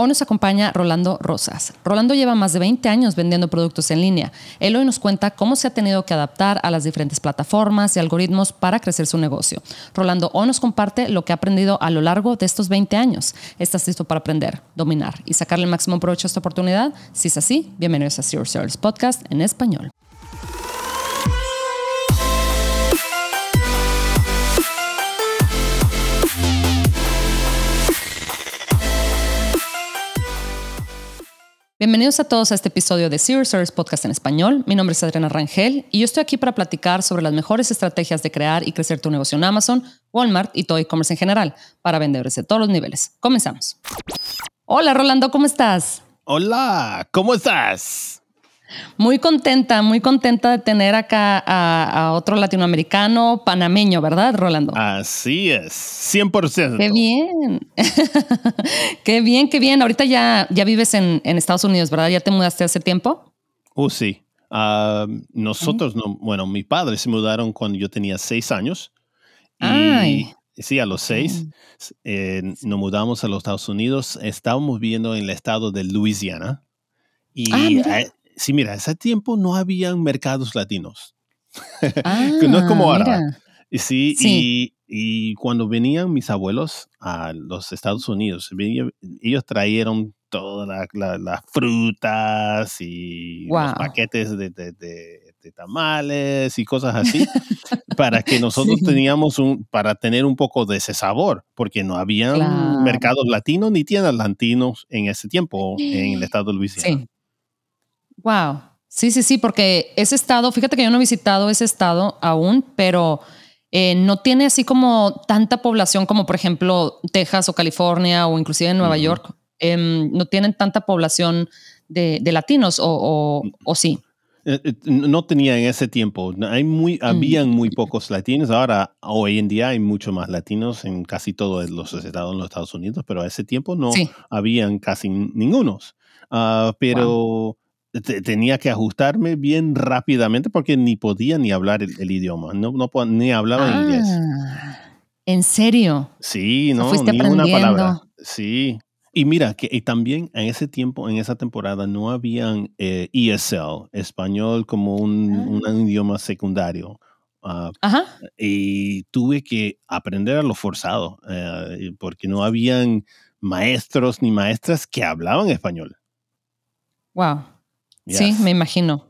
Hoy nos acompaña Rolando Rosas. Rolando lleva más de 20 años vendiendo productos en línea. Él hoy nos cuenta cómo se ha tenido que adaptar a las diferentes plataformas y algoritmos para crecer su negocio. Rolando hoy nos comparte lo que ha aprendido a lo largo de estos 20 años. ¿Estás listo para aprender, dominar y sacarle el máximo provecho a esta oportunidad? Si es así, bienvenidos a Zero Sales Podcast en español. Bienvenidos a todos a este episodio de Zero Service Podcast en español. Mi nombre es Adriana Rangel y yo estoy aquí para platicar sobre las mejores estrategias de crear y crecer tu negocio en Amazon, Walmart y todo e-commerce en general para vendedores de todos los niveles. Comenzamos. Hola Rolando, ¿cómo estás? Hola, ¿cómo estás? Muy contenta, muy contenta de tener acá a, otro latinoamericano panameño, ¿verdad, Rolando? Así es, 100%. Qué bien. qué bien, qué bien. Ahorita ya, ya vives en, Estados Unidos, ¿verdad? ¿Ya te mudaste hace tiempo? Oh, sí. Ah, nosotros, no, bueno, mis padres se mudaron cuando yo tenía seis años. Y sí, a los seis eh, nos mudamos a los Estados Unidos. Estábamos viviendo en el estado de Louisiana. Y ah, sí, mira, ese tiempo no habían mercados latinos. no es como ah, ahora. Y sí, Y, cuando venían mis abuelos a los Estados Unidos, ellos trajeron todas las frutas y los paquetes de, tamales y cosas así para que nosotros teníamos un, para tener un poco de ese sabor, porque no había mercados latinos ni tiendas latinos en ese tiempo en el estado de Luisiana. Wow. Sí, sí, sí, porque ese estado, fíjate que yo no he visitado ese estado aún, pero eh, no tiene así como tanta población como por ejemplo Texas o California o inclusive en Nueva York. Em, no tienen tanta población de, latinos o, sí. Eh, eh, no tenía en ese tiempo. Hay muy, habían muy pocos latinos. Ahora, hoy en día hay mucho más latinos en casi todos los estados en los Estados Unidos, pero a ese tiempo no habían casi ningunos. Ah, pero tenía que ajustarme bien rápidamente porque ni podía ni hablar el, idioma, no, no ni hablaba inglés. Ah, ¿En serio? Sí, no, ni una palabra. Sí. Y mira, que también en ese tiempo, en esa temporada, no habían ESL, eh, e español como un, ah. idioma secundario. Ah, Ajá. Y tuve que aprender a lo forzado, eh, porque no habían maestros ni maestras que hablaban español. Wow. Sí, me imagino.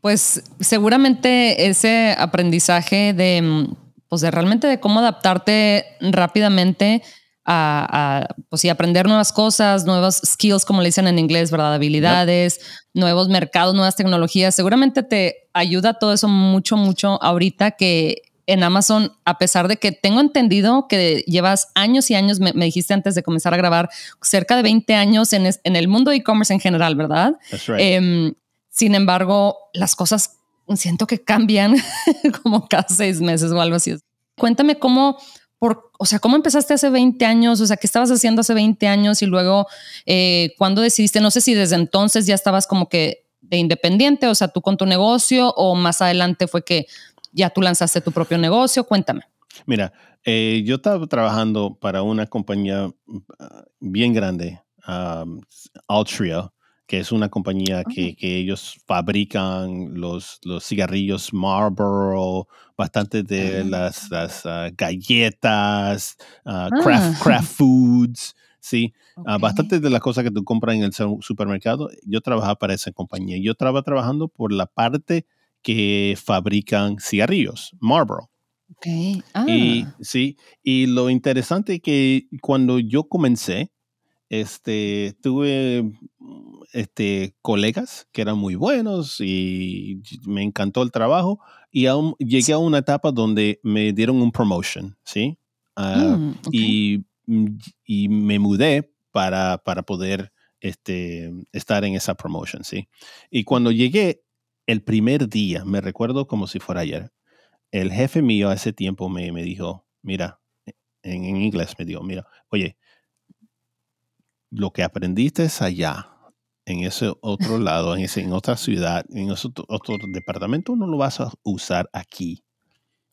Pues seguramente ese aprendizaje de, mm, pues de realmente de cómo adaptarte rápidamente a, pues, y aprender nuevas cosas, nuevas skills, como le dicen en inglés, ¿verdad? Habilidades, nuevos mercados, nuevas tecnologías. Seguramente te ayuda todo eso mucho, mucho ahorita que en Amazon, a pesar de que tengo entendido que llevas años y años, me, dijiste antes de comenzar a grabar, cerca de 20 años en, el mundo de e-commerce en general, ¿verdad? Em, sin embargo, las cosas siento que cambian como cada seis meses o algo así. Cuéntame cómo, por, o sea, cómo empezaste hace 20 años, o sea, qué estabas haciendo hace 20 años y luego, eh, ¿cuándo decidiste? No sé si desde entonces ya estabas como que de independiente, o sea, tú con tu negocio o más adelante fue que ya tú lanzaste tu propio negocio, cuéntame. Mira, eh, yo estaba trabajando para una compañía mm, ah, bien grande, Altria, que es una compañía que, ellos fabrican los, los cigarrillos Marlboro, bastante de ah. las, ah, galletas, craft, craft, foods, ¿sí? bastante de las cosas que tú compras en el supermercado. Yo trabajaba para esa compañía. Yo estaba trabajando por la parte que fabrican cigarrillos, Marlboro. Okay. Y ah. sí, y lo interesante que cuando yo comencé, este, tuve este, colegas que eran muy buenos y me encantó el trabajo y aún llegué a una etapa donde me dieron un promotion, ¿sí? Ah, mm, y, y, me mudé para, para poder este, estar en esa promotion, ¿sí? Y cuando llegué, el primer día, me recuerdo como si fuera ayer, el jefe mío a ese tiempo me, me dijo, mira, e, en, inglés me dijo, mira, oye, lo que aprendiste es allá, en ese otro lado, en, ese, en otra ciudad, en ese otro, departamento, no lo vas a usar aquí.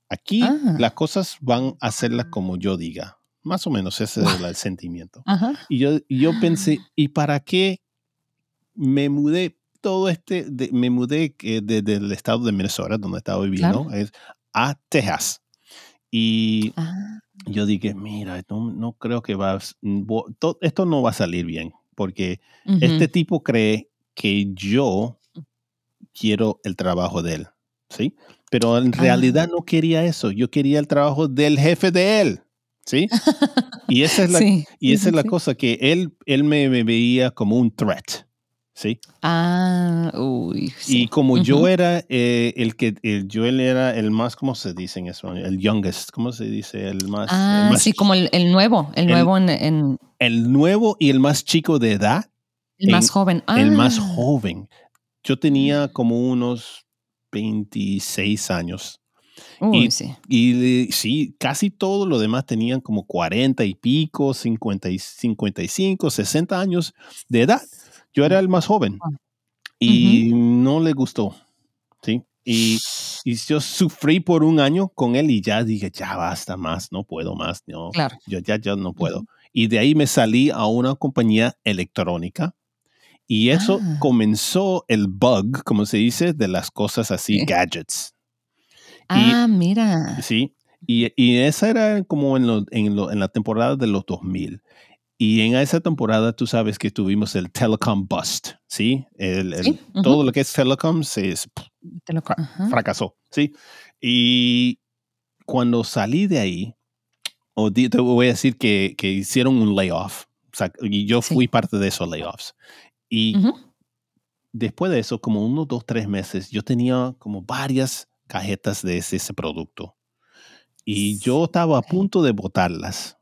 Aquí ah. las cosas van a hacerlas como yo diga. más o menos ese es el sentimiento. Ajá. Y yo, yo pensé, ¿y para qué me mudé todo este, de- me mudé eh, desde el estado de Minnesota, donde estaba viviendo, Claro. es a Texas? Y Ah, yo dije, mira, no, no creo que va, esto no va a salir bien, porque este tipo cree que yo quiero el trabajo de él, ¿sí? Pero en Ah. realidad no quería eso, yo quería el trabajo del jefe de él, ¿sí? Y esa es la, Sí, y esa sí, es la sí. cosa, que él, él me, me veía como un threat, ¿sí? Ah, uy. sí. Y como yo era eh, el que, el, yo era el más, ¿cómo se dice en español? El youngest, ¿cómo se dice? El más, el Ah, más sí, como el, el nuevo, el, el- nuevo en, en- el nuevo y el más chico de edad, el más en- joven. el más Ah, joven. Yo tenía como unos 26 años. Uy, y- sí. Y sí, casi todos los demás tenían como 40 y pico, 50 y 55, 60 años de edad. Yo era el más joven Ah. y no le gustó. ¿sí? Y, y yo sufrí por un año con él y ya dije, ya basta más, no puedo más, no, Claro. yo ya, ya no puedo. Y de ahí me salí a una compañía electrónica y eso Ah. comenzó el bug, como se dice, de las cosas así, Sí. gadgets. Ah, mira. Sí, y, y esa era como en, lo- en, lo- en la temporada de los 2000. Y en esa temporada tú sabes que tuvimos el telecom bust, ¿sí? El, el- Sí, ujú. Todo lo que es telecom se es- fracasó, ¿sí? Y cuando salí de ahí, o di- te voy a decir que, que hicieron un layoff, o sea, y yo Sí. fui parte de esos layoffs. Y después de eso, como unos dos, tres meses, yo tenía como varias cajetas de ese, ese producto. Y yo estaba a punto de botarlas.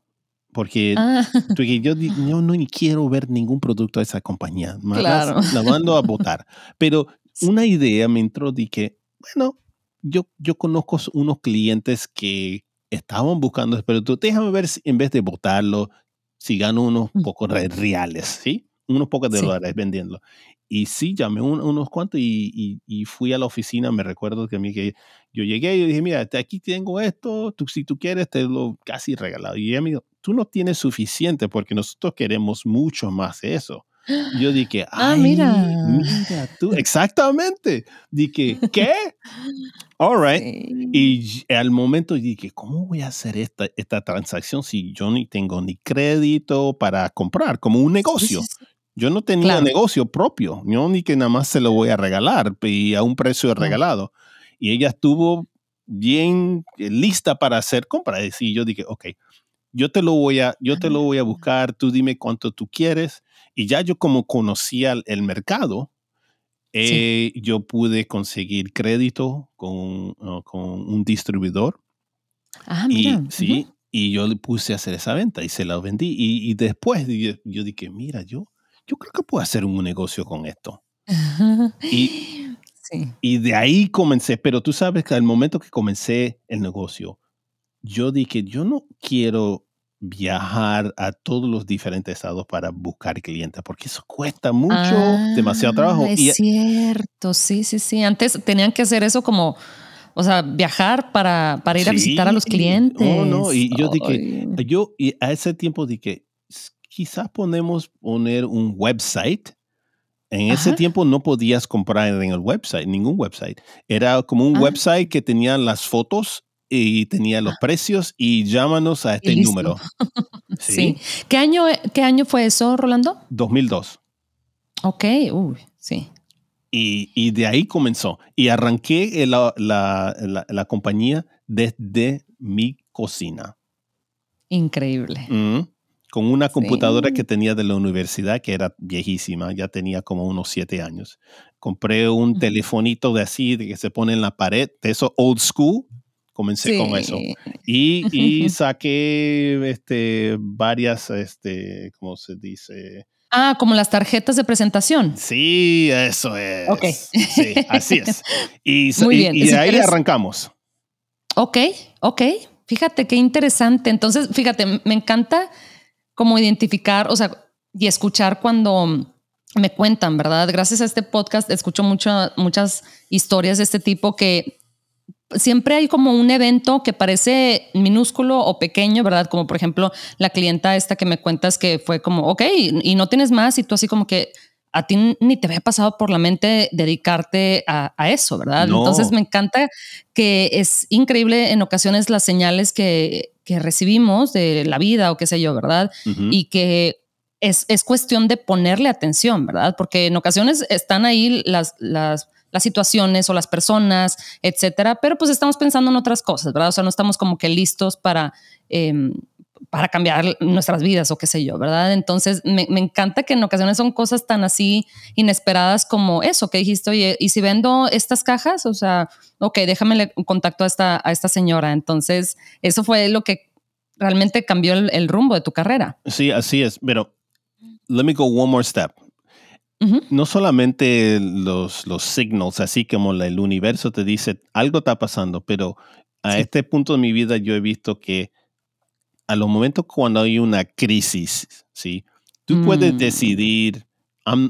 Porque, Ah, porque yo, yo no quiero ver ningún producto de esa compañía. Más Claro. La mando a botar. Pero una idea me entró de que, bueno, yo, yo conozco unos clientes que estaban buscando ese producto. Déjame ver si en vez de botarlo, si gano unos Mm. pocos re- reales, ¿sí? Unos pocos de Sí. dólares vendiendo. Y sí, llamé un- unos cuantos y, y- y fui a la oficina. Me recuerdo que a mí que yo llegué y dije, mira, aquí tengo esto, tú, si tú quieres te lo casi regalado. Y ella me dijo, tú no tienes suficiente porque nosotros queremos mucho más de eso. Yo dije, Ah, ay, mira. mira tú, exactamente. Dije, ¿qué? All right. sí. Y al momento dije, ¿cómo voy a hacer esta, esta transacción si yo ni tengo ni crédito para comprar, como un negocio? Yo no tenía Claro. negocio propio, yo ni que nada más se lo voy a regalar y a un precio No. Y ella estuvo bien eh, lista para hacer compras. Y yo dije, ok, yo te lo voy a, yo te lo voy a buscar, tú dime cuánto tú quieres. Y ya yo como conocía el, mercado, eh, yo pude conseguir crédito con, uh, con un distribuidor Ah, y mira. sí, ujú. y yo le puse a hacer esa venta y se la vendí. Y, y después yo, yo dije, mira, yo, yo creo que puedo hacer un negocio con esto. Y- sí. Y de ahí comencé, pero tú sabes que al momento que comencé el negocio, yo dije, yo no quiero viajar a todos los diferentes estados para buscar clientes, porque eso cuesta mucho, demasiado trabajo. Ah, Es Y, cierto, sí, sí, sí. Antes tenían que hacer eso como, o sea, viajar para, para ir a visitar a los clientes. oh, no, y yo dije, yo y a ese tiempo dije, "S- quizás podemos poner un website. En ese tiempo no podías comprar en el website, ningún website. Era como un Ah. website que tenía las fotos y tenía los precios y llámanos a este número. sí. ¿Qué año, ¿Qué año fue eso, Rolando? 2002. Ok, uy, sí. Y, y de ahí comenzó. Y arranqué la- la- la compañía desde mi cocina. Increíble. Mm, Con una computadora Sí. que tenía de la universidad que era viejísima, ya tenía como unos siete años. Compré un telefonito de así, de que se pone en la pared, de eso old school. Comencé con eso. Y, y saqué este, varias, este, ¿cómo se dice? Ah, como las tarjetas de presentación. Sí, eso es. Ok. Sí, así es. Y, Muy bien. y de ahí arrancamos. Ok, ok. Fíjate qué interesante. Entonces, fíjate, me encanta como identificar, o sea, y escuchar cuando me cuentan, ¿verdad? Gracias a este podcast escucho mucho, muchas historias de este tipo que siempre hay como un evento que parece minúsculo o pequeño, ¿verdad? Como por ejemplo la clienta esta que me cuentas que fue como, ok, y no tienes más y tú así como que a ti ni te había pasado por la mente dedicarte a, eso, ¿verdad? Entonces me encanta que es increíble en ocasiones las señales que, recibimos de la vida o qué sé yo, ¿verdad? Y que es, es, cuestión de ponerle atención, ¿verdad? Porque en ocasiones están ahí las, las las situaciones o las personas, etcétera, pero pues estamos pensando en otras cosas, ¿verdad? O sea, no estamos como que listos para, em, para cambiar nuestras vidas o qué sé yo, ¿verdad? Entonces, me, encanta que en ocasiones son cosas tan así inesperadas como eso que dijiste, oye, ¿y si vendo estas cajas? O sea, ok, déjame contacto a esta, a esta señora. Entonces, eso fue lo que realmente cambió el, el rumbo de tu carrera. Sí, así es, pero let me go one more step. No solamente los, los signals, así como el universo te dice algo está pasando, pero a este punto de mi vida yo he visto que a los momentos cuando hay una crisis, ¿sí? Tú puedes mm. decidir,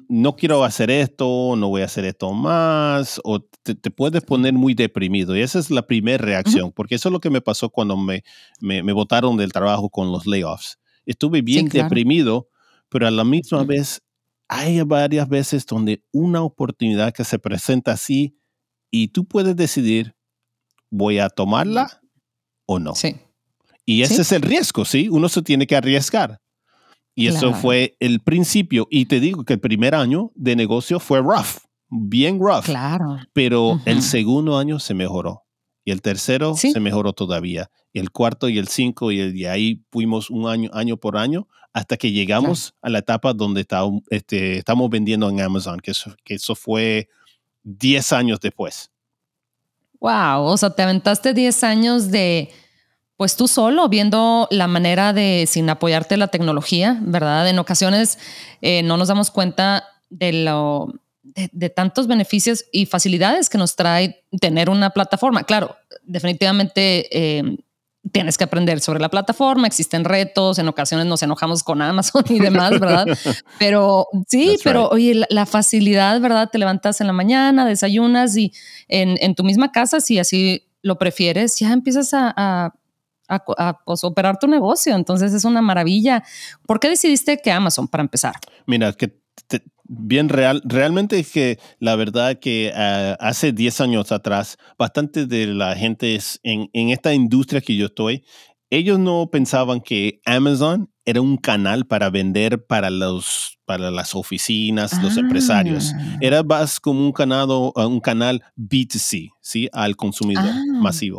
no quiero hacer esto, no voy a hacer esto más, o te, puedes poner muy deprimido. Y esa es la primera reacción, porque eso es lo que me pasó cuando me, me, me botaron del trabajo con los layoffs. Estuve bien deprimido, pero a la misma vez hay varias veces donde una oportunidad que se presenta así y tú puedes decidir, voy a tomarla o no. Sí. Y ese es el riesgo, ¿sí? Uno se tiene que arriesgar. Y eso fue el principio. Y te digo que el primer año de negocio fue rough, bien rough. Claro. Pero el segundo año se mejoró. Y el tercero se mejoró todavía. Y el cuarto y el cinco, y, el, ahí fuimos un año, año por año, hasta que llegamos a la etapa donde este, estamos vendiendo en Amazon, que eso, que eso fue 10 años después. Wow, o sea, te aventaste 10 años de, pues tú solo, viendo la manera de, sin apoyarte la tecnología, ¿verdad? En ocasiones eh, no nos damos cuenta de lo, de, tantos beneficios y facilidades que nos trae tener una plataforma. Claro, definitivamente eh, tienes que aprender sobre la plataforma, existen retos, en ocasiones nos enojamos con Amazon y demás, ¿verdad? Pero sí, pero oye, la, facilidad, ¿verdad? Te levantas en la mañana, desayunas y en, tu misma casa, si así lo prefieres, ya empiezas a, pues, operar tu negocio. Entonces es una maravilla. ¿Por qué decidiste que Amazon para empezar? Mira, que bien real. Realmente es que la verdad que ah, hace 10 años atrás, bastante de la gente es en, en, esta industria que yo estoy, ellos no pensaban que Amazon era un canal para vender para los para las oficinas, los empresarios. Ah. Era más como un canal, un canal B2C, ¿sí? Al consumidor ah, masivo.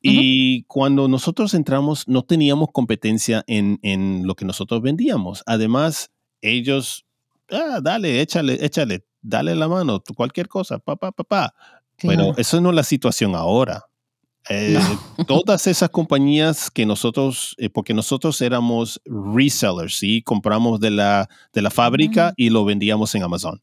Y cuando nosotros entramos, no teníamos competencia en, en lo que nosotros vendíamos. Además, ellos ah, dale, échale, échale, dale la mano, cualquier cosa, papá, papá. Pero eso no es la situación ahora. Eh, todas esas compañías que nosotros, eh, porque nosotros éramos resellers, ¿sí? Compramos de la, de la fábrica y lo vendíamos en Amazon.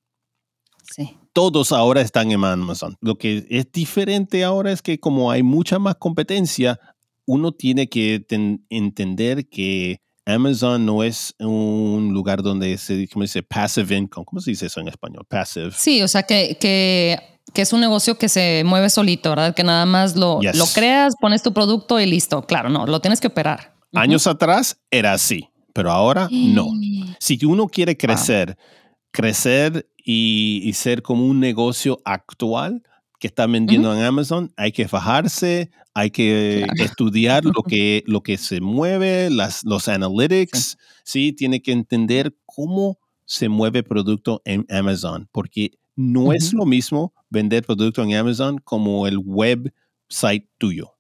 Sí. Todos ahora están en Amazon. Lo que es diferente ahora es que como hay mucha más competencia, uno tiene que entender que Amazon no es un lugar donde se ¿cómo dice passive income. ¿Cómo se dice eso en español? Passive. Sí, o sea que, que, que es un negocio que se mueve solito, ¿verdad? Que nada más lo, lo creas, pones tu producto y listo. Claro, no, lo tienes que operar. Años atrás era así, pero ahora no. Si uno quiere crecer, crecer y, y ser como un negocio actual, que está vendiendo en Amazon, hay que fajarse, hay que estudiar lo que, lo que se mueve, las, los analytics, sí. Tiene que entender cómo se mueve producto en Amazon, porque no es lo mismo vender producto en Amazon como el website tuyo.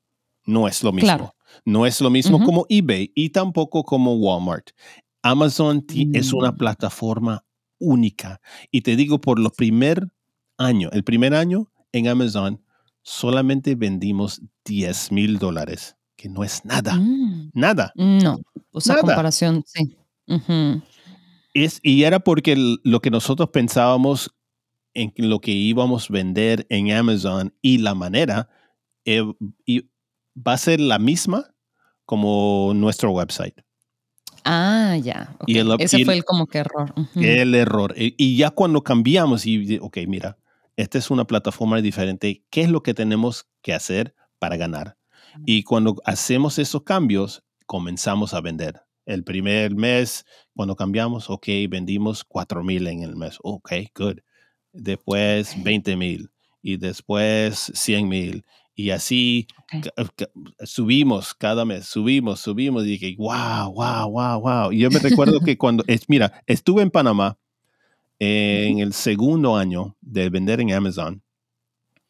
No es lo mismo. No es lo mismo como eBay y tampoco como Walmart. Amazon es una mm. plataforma única. Y te digo, por los primer año, el primer año, en Amazon solamente vendimos 10 mil dólares, que no es nada. Mm. Nada. No, o sea, comparación, sí. es, y era porque lo que nosotros pensábamos en lo que íbamos a vender en Amazon y la manera eh, va a ser la misma como nuestro website. Ah, ya. Ese fue el como que error. El error. Y, y, ya cuando cambiamos y, ok, mira, esta es una plataforma diferente, ¿qué es lo que tenemos que hacer para ganar? Y cuando hacemos esos cambios, comenzamos a vender. El primer mes, cuando cambiamos, ok, vendimos 4 mil en el mes. Ok, good. Después 20 mil y después 100 mil. Y así subimos cada mes, subimos, subimos. Y dije, wow, wow, wow, wow. Y yo me recuerdo que cuando, es, mira, estuve en Panamá en el segundo año de vender en Amazon.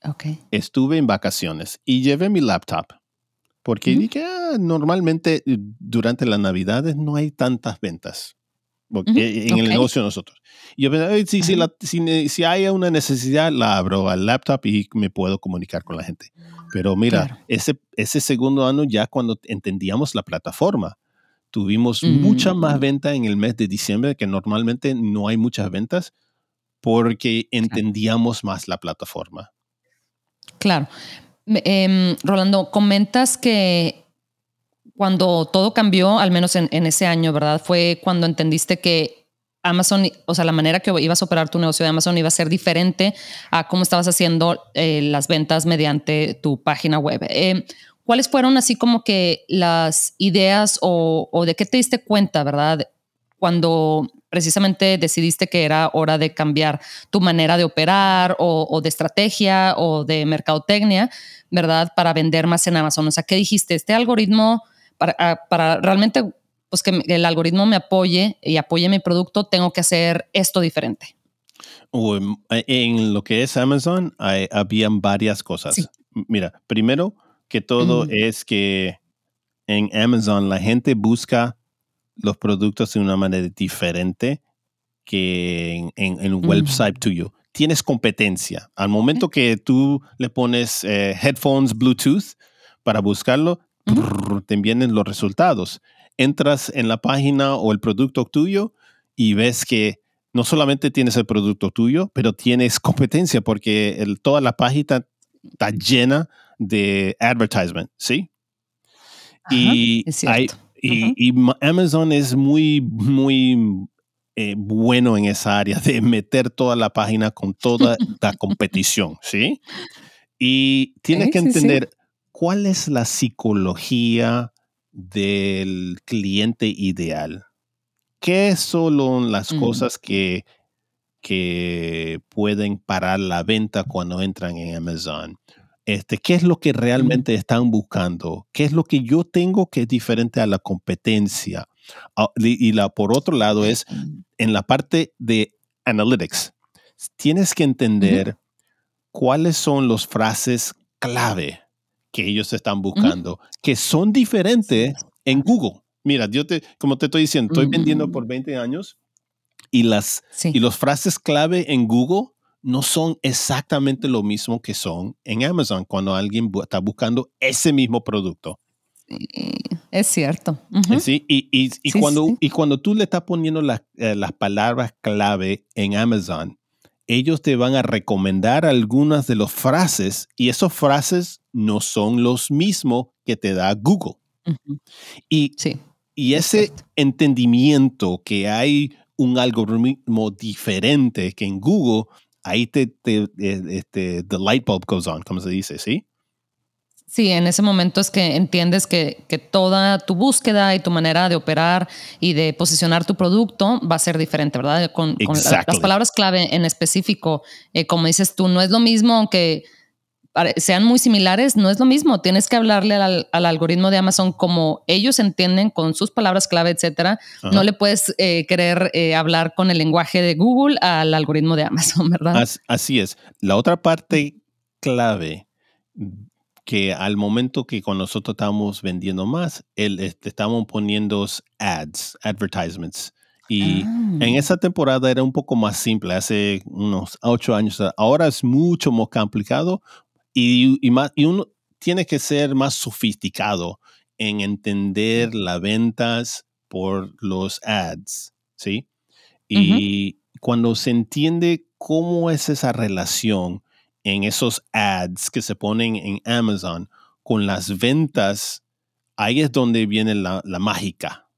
Okay. Estuve en vacaciones y llevé mi laptop porque dije, ah, normalmente eh, durante las navidades no hay tantas ventas en el negocio de nosotros. Y yo pensé, si, si, si, hay una necesidad, la abro al laptop y me puedo comunicar con la gente. Pero mira, ese, ese segundo año ya cuando entendíamos la plataforma, tuvimos mucha más mm. venta en el mes de diciembre, que normalmente no hay muchas ventas, porque entendíamos más la plataforma. Claro. Em, Rolando, comentas que cuando todo cambió, al menos en, ese año, ¿verdad? Fue cuando entendiste que Amazon, o sea, la manera que ibas a operar tu negocio de Amazon iba a ser diferente a cómo estabas haciendo eh, las ventas mediante tu página web. Em, ¿Cuáles fueron así como que las ideas o, o, de qué te diste cuenta, verdad? Cuando precisamente decidiste que era hora de cambiar tu manera de operar o, de estrategia o de mercadotecnia, ¿verdad? Para vender más en Amazon. O sea, ¿qué dijiste? Este algoritmo, para, ah, para realmente pues que el algoritmo me apoye y apoye mi producto, tengo que hacer esto diferente. En lo que es Amazon, hay, habían varias cosas. Mira, primero que todo es que en Amazon la gente busca los productos de una manera diferente que en, un website tuyo. Tienes competencia. Al momento que tú le pones eh, headphones Bluetooth para buscarlo, te vienen los resultados. Entras en la página o el producto tuyo y ves que no solamente tienes el producto tuyo, pero tienes competencia porque toda la página está llena de advertisement, ¿sí? y hay, y, Amazon es muy, muy eh, bueno en esa área de meter toda la página con toda la competición, ¿sí? Y tienes que entender cuál es la psicología del cliente ideal. ¿Qué son las cosas que, que pueden parar la venta cuando entran en Amazon? Este, qué es lo que realmente están buscando, qué es lo que yo tengo que es diferente a la competencia. Ah, y la, por otro lado es en la parte de analytics, tienes que entender cuáles son las frases clave que ellos están buscando, que son diferentes en Google. Mira, yo te, como te estoy diciendo, estoy vendiendo por 20 años y las, y las frases clave en Google no son exactamente lo mismo que son en Amazon cuando alguien está buscando ese mismo producto. Es cierto. Sí, y, cuando, y cuando tú le estás poniendo eh, las palabras clave en Amazon, ellos te van a recomendar algunas de las frases y esas frases no son los mismos que te da Google. Y, y ese entendimiento que hay un algoritmo diferente que en Google ahí te, te este, the light bulb goes on, como se dice, ¿sí? Sí, en ese momento es que entiendes que, que, toda tu búsqueda y tu manera de operar y de posicionar tu producto va a ser diferente, ¿verdad? Con, las palabras clave en específico, eh, como dices tú, no es lo mismo aunque sean muy similares, no es lo mismo. Tienes que hablarle al, algoritmo de Amazon como ellos entienden con sus palabras clave, etcétera. No le puedes eh, querer eh, hablar con el lenguaje de Google al algoritmo de Amazon, ¿verdad? así es. La otra parte clave que al momento que con nosotros estamos vendiendo más, el, este, estamos poniendo ads, advertisements. Y en ah. esa temporada era un poco más simple, hace unos ocho años. Ahora es mucho más complicado y, más, y uno tiene que ser más sofisticado en entender las ventas por los ads, ¿sí? Y cuando se entiende cómo es esa relación en esos ads que se ponen en Amazon con las ventas, ahí es donde viene la, mágica,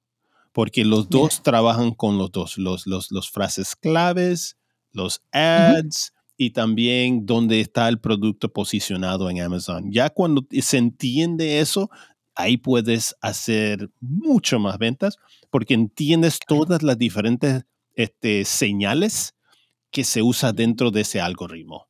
porque los dos trabajan con los dos, los, los, los frases claves, los ads y también dónde está el producto posicionado en Amazon. Ya cuando se entiende eso, ahí puedes hacer mucho más ventas porque entiendes todas las diferentes este, señales que se usa dentro de ese algoritmo.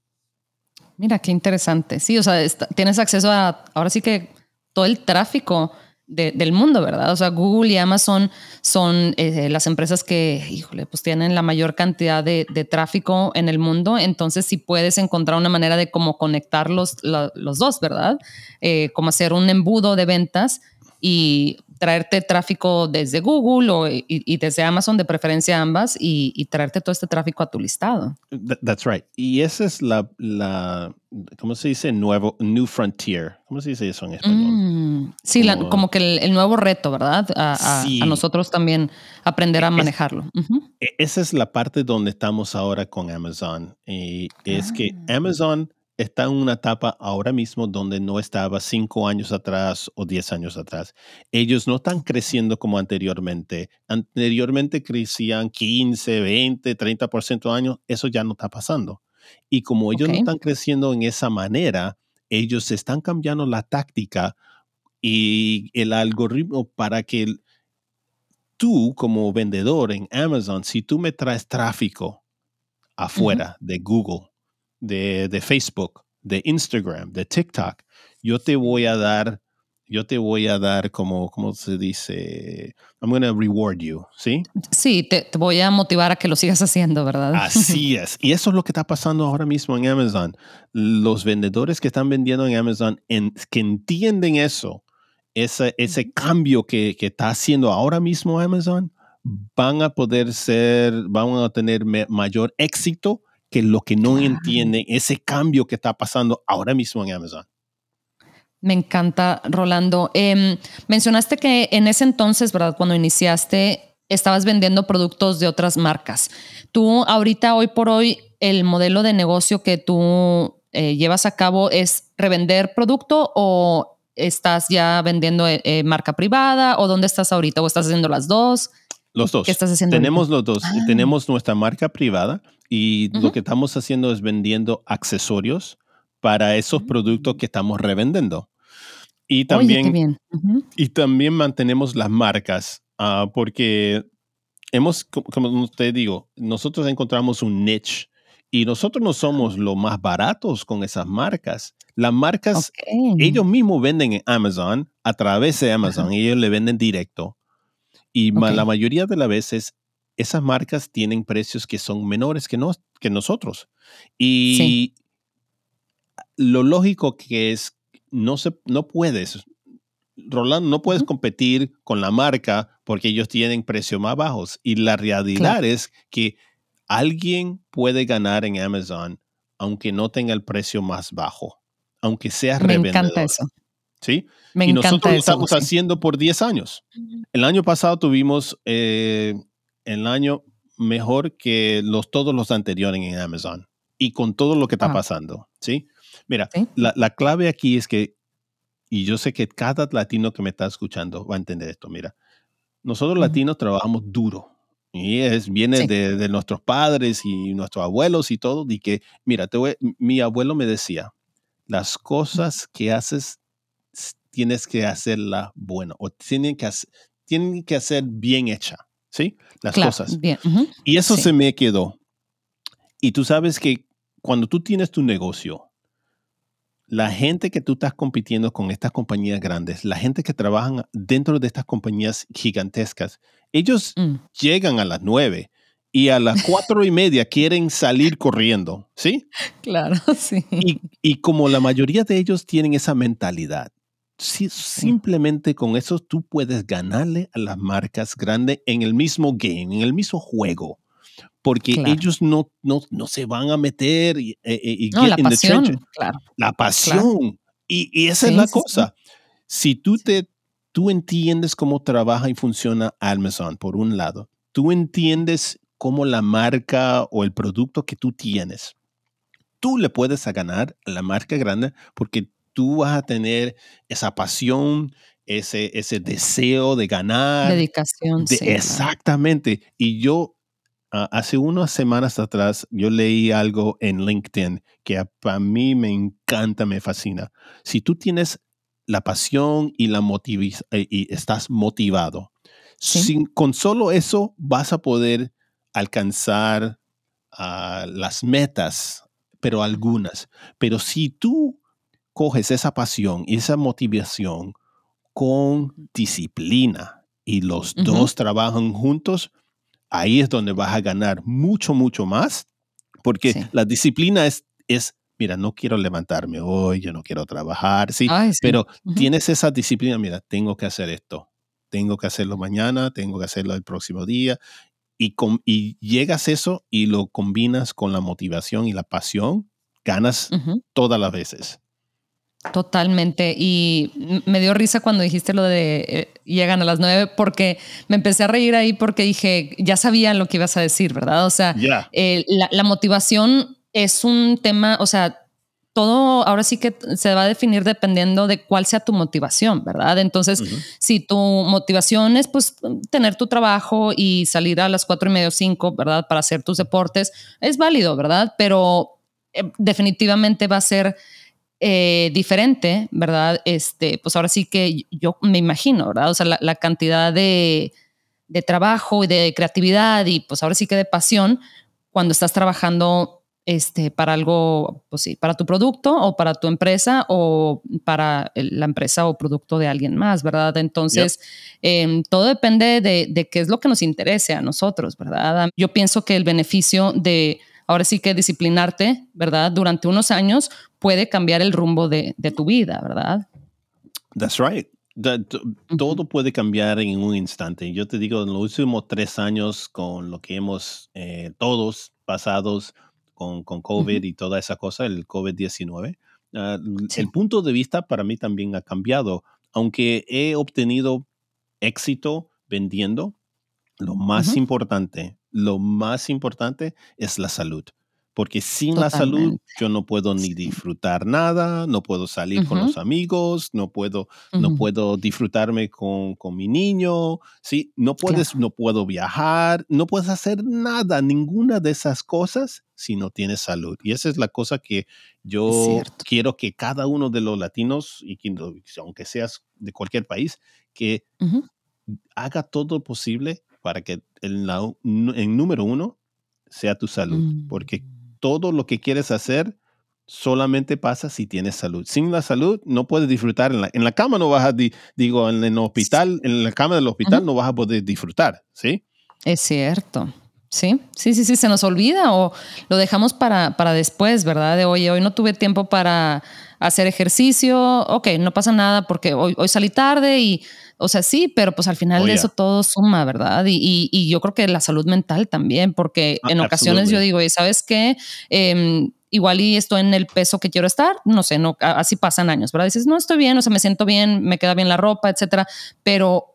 Mira, qué interesante. Sí, o sea, tienes acceso a, ahora sí que todo el tráfico del mundo, ¿verdad? O sea, Google y Amazon son eh, las empresas que, híjole, pues tienen la mayor cantidad de, tráfico en el mundo. Entonces, si puedes encontrar una manera de cómo conectar los, los dos, ¿verdad? Eh, como hacer un embudo de ventas y traerte tráfico desde Google o, y, desde Amazon, de preferencia ambas, y, traerte todo este tráfico a tu listado. that's right. Y esa es la, la, ¿cómo se dice? Nuevo, new frontier. ¿Cómo se dice eso en español? Mm, sí, como, que el, nuevo reto, ¿verdad? A, a, nosotros también aprender a manejarlo. E, esa es la parte donde estamos ahora con Amazon. Y es que ah. Amazon está en una etapa ahora mismo donde no estaba cinco años atrás o diez años atrás. Ellos no están creciendo como anteriormente. Anteriormente crecían 15, 20, 30% años. Eso ya no está pasando. Y como ellos no están creciendo en esa manera, ellos están cambiando la táctica y el algoritmo para que tú como vendedor en Amazon, si tú me traes tráfico afuera de Google, de, Facebook, de Instagram, de TikTok, yo te voy a dar, yo te voy a dar como, ¿cómo se dice? I'm going to reward you, ¿sí? Sí, te, voy a motivar a que lo sigas haciendo, ¿verdad? Así es. Y eso es lo que está pasando ahora mismo en Amazon. Los vendedores que están vendiendo en Amazon, en, que entienden eso, ese, ese cambio que, que está haciendo ahora mismo Amazon, van a poder ser, van a tener mayor éxito que lo que no entienden, ese cambio que está pasando ahora mismo en Amazon. Me encanta, Rolando. Em, mencionaste que en ese entonces, ¿verdad? Cuando iniciaste, estabas vendiendo productos de otras marcas. Tú ahorita, hoy por hoy, el modelo de negocio que tú eh, llevas a cabo es revender producto o estás ya vendiendo eh, eh, marca privada o dónde estás ahorita o estás haciendo las dos? Los dos. ¿Qué estás haciendo? Tenemos los dos. Ah. Tenemos nuestra marca privada y lo que estamos haciendo es vendiendo accesorios para esos productos que estamos revendiendo. Y también, y también mantenemos las marcas ah, porque hemos, como usted digo, nosotros encontramos un niche y nosotros no somos los más baratos con esas marcas. Las marcas, ellos mismos venden en Amazon, a través de Amazon, y ellos le venden directo. Y la mayoría de las veces esas marcas tienen precios que son menores que, que nosotros. Y lo lógico que es, no, se, no puedes, Rolando, no puedes competir con la marca porque ellos tienen precios más bajos. Y la realidad es que alguien puede ganar en Amazon aunque no tenga el precio más bajo, aunque sea Me encanta eso. ¿Sí? Me y nosotros lo estamos haciendo por 10 años. El año pasado tuvimos eh, el año mejor que los, todos los anteriores en Amazon y con todo lo que está pasando, ¿sí? Mira, La, clave aquí es que, y yo sé que cada latino que me está escuchando va a entender esto, mira, nosotros latinos trabajamos duro y es, viene de, nuestros padres y nuestros abuelos y todo, y que, mira, te mi abuelo me decía, las cosas que haces tienes que hacerla bueno o tienen que, tienen que hacer bien hecha. ¿sí? Las cosas. Bien. Y eso se me quedó. Y tú sabes que cuando tú tienes tu negocio, la gente que tú estás compitiendo con estas compañías grandes, la gente que trabajan dentro de estas compañías gigantescas, ellos mm. llegan a las nueve y a las cuatro y media quieren salir corriendo, ¿sí? Claro, sí. Y, y, como la mayoría de ellos tienen esa mentalidad, simplemente con eso tú puedes ganarle a las marcas grandes en el mismo game, en el mismo juego. Porque ellos no, no, no, se van a meter y, eh, eh, la pasión, claro. La pasión. Y, y, esa es la cosa. Si tú, te, tú entiendes cómo trabaja y funciona Amazon, por un lado, tú entiendes cómo la marca o el producto que tú tienes, tú le puedes ganar a la marca grande porque tú vas a tener esa pasión, ese, ese deseo de ganar. Dedicación. exactamente. Y yo ah, hace unas semanas atrás yo leí algo en LinkedIn que para mí me encanta, me fascina. Si tú tienes la pasión y la eh, y estás motivado, sin, con solo eso vas a poder alcanzar ah, las metas, pero algunas. Pero si tú coges esa pasión y esa motivación con disciplina y los dos trabajan juntos, ahí es donde vas a ganar mucho, mucho más, porque la disciplina es, es, mira, no quiero levantarme hoy, yo no quiero trabajar, sí, pero tienes esa disciplina, mira, tengo que hacer esto, tengo que hacerlo mañana, tengo que hacerlo el próximo día, y, con, y llegas eso y lo combinas con la motivación y la pasión, ganas todas las veces. Totalmente. Y me dio risa cuando dijiste lo de eh, llegan a las nueve, porque me empecé a reír ahí porque dije, ya sabía lo que ibas a decir, ¿verdad? O sea, eh, la, motivación es un tema, o sea, todo ahora sí que se va a definir dependiendo de cuál sea tu motivación, ¿verdad? Entonces, si tu motivación es pues tener tu trabajo y salir a las cuatro y medio, cinco, ¿verdad? Para hacer tus deportes, es válido, ¿verdad? Pero eh, definitivamente va a ser eh, diferente, ¿verdad? Este, pues ahora sí que yo me imagino, ¿verdad? O sea, la, cantidad de, trabajo y de creatividad y pues ahora sí que de pasión cuando estás trabajando este, para algo, pues sí, para tu producto o para tu empresa o para la empresa o producto de alguien más, ¿verdad? Entonces, em, todo depende de, de, qué es lo que nos interese a nosotros, ¿verdad? Yo pienso que el beneficio de ahora sí que disciplinarte, ¿verdad? Durante unos años puede cambiar el rumbo de, tu vida, ¿verdad? That's right. todo puede cambiar en un instante. Yo te digo, en los últimos tres años, con lo que hemos eh, todos pasados con, con COVID y toda esa cosa, el COVID-19, ah, el punto de vista para mí también ha cambiado. Aunque he obtenido éxito vendiendo, lo más importante lo más importante es la salud. Porque sin la salud yo no puedo ni disfrutar nada, no puedo salir con los amigos, no puedo, no puedo disfrutarme con, con, mi niño, ¿sí? No, puedes, no puedo viajar, no puedes hacer nada, ninguna de esas cosas si no tienes salud. Y esa es la cosa que yo quiero que cada uno de los latinos, y aunque seas de cualquier país, que haga todo lo posible para que el, número uno sea tu salud, porque mm. Todo lo que quieres hacer solamente pasa si tienes salud. Sin la salud no puedes disfrutar. En la, en la cama no vas a, digo, en el hospital, en la cama del hospital no vas a poder disfrutar, ¿sí? Es cierto. Sí, sí, sí, sí, se nos olvida o lo dejamos para, para después, ¿verdad? De oye, hoy no tuve tiempo para hacer ejercicio, ok, no pasa nada porque hoy, hoy salí tarde y o sea, sí, pero pues al final de eso todo suma, ¿verdad? Y, y, yo creo que la salud mental también, porque ah, en ocasiones yo digo, ¿y sabes qué? Em, igual y estoy en el peso que quiero estar, no sé, no, así pasan años, ¿verdad? Dices, no estoy bien, o sea, me siento bien, me queda bien la ropa, etcétera, pero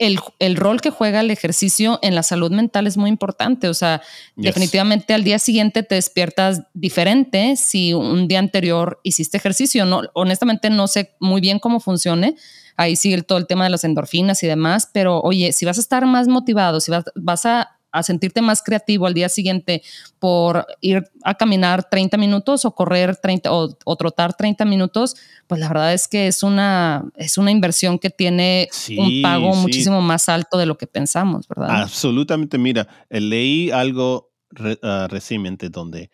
el, el, rol que juega el ejercicio en la salud mental es muy importante. O sea, definitivamente al día siguiente te despiertas diferente si un día anterior hiciste ejercicio. No, honestamente no sé muy bien cómo funcione, ahí sigue todo el tema de las endorfinas y demás, pero oye, si vas a estar más motivado, si vas, a, sentirte más creativo al día siguiente por ir a caminar 30 minutos o correr 30 o, trotar 30 minutos, pues la verdad es que es una, es una inversión que tiene un pago muchísimo más alto de lo que pensamos, ¿verdad? Absolutamente. Mira, eh, leí algo ah, recientemente donde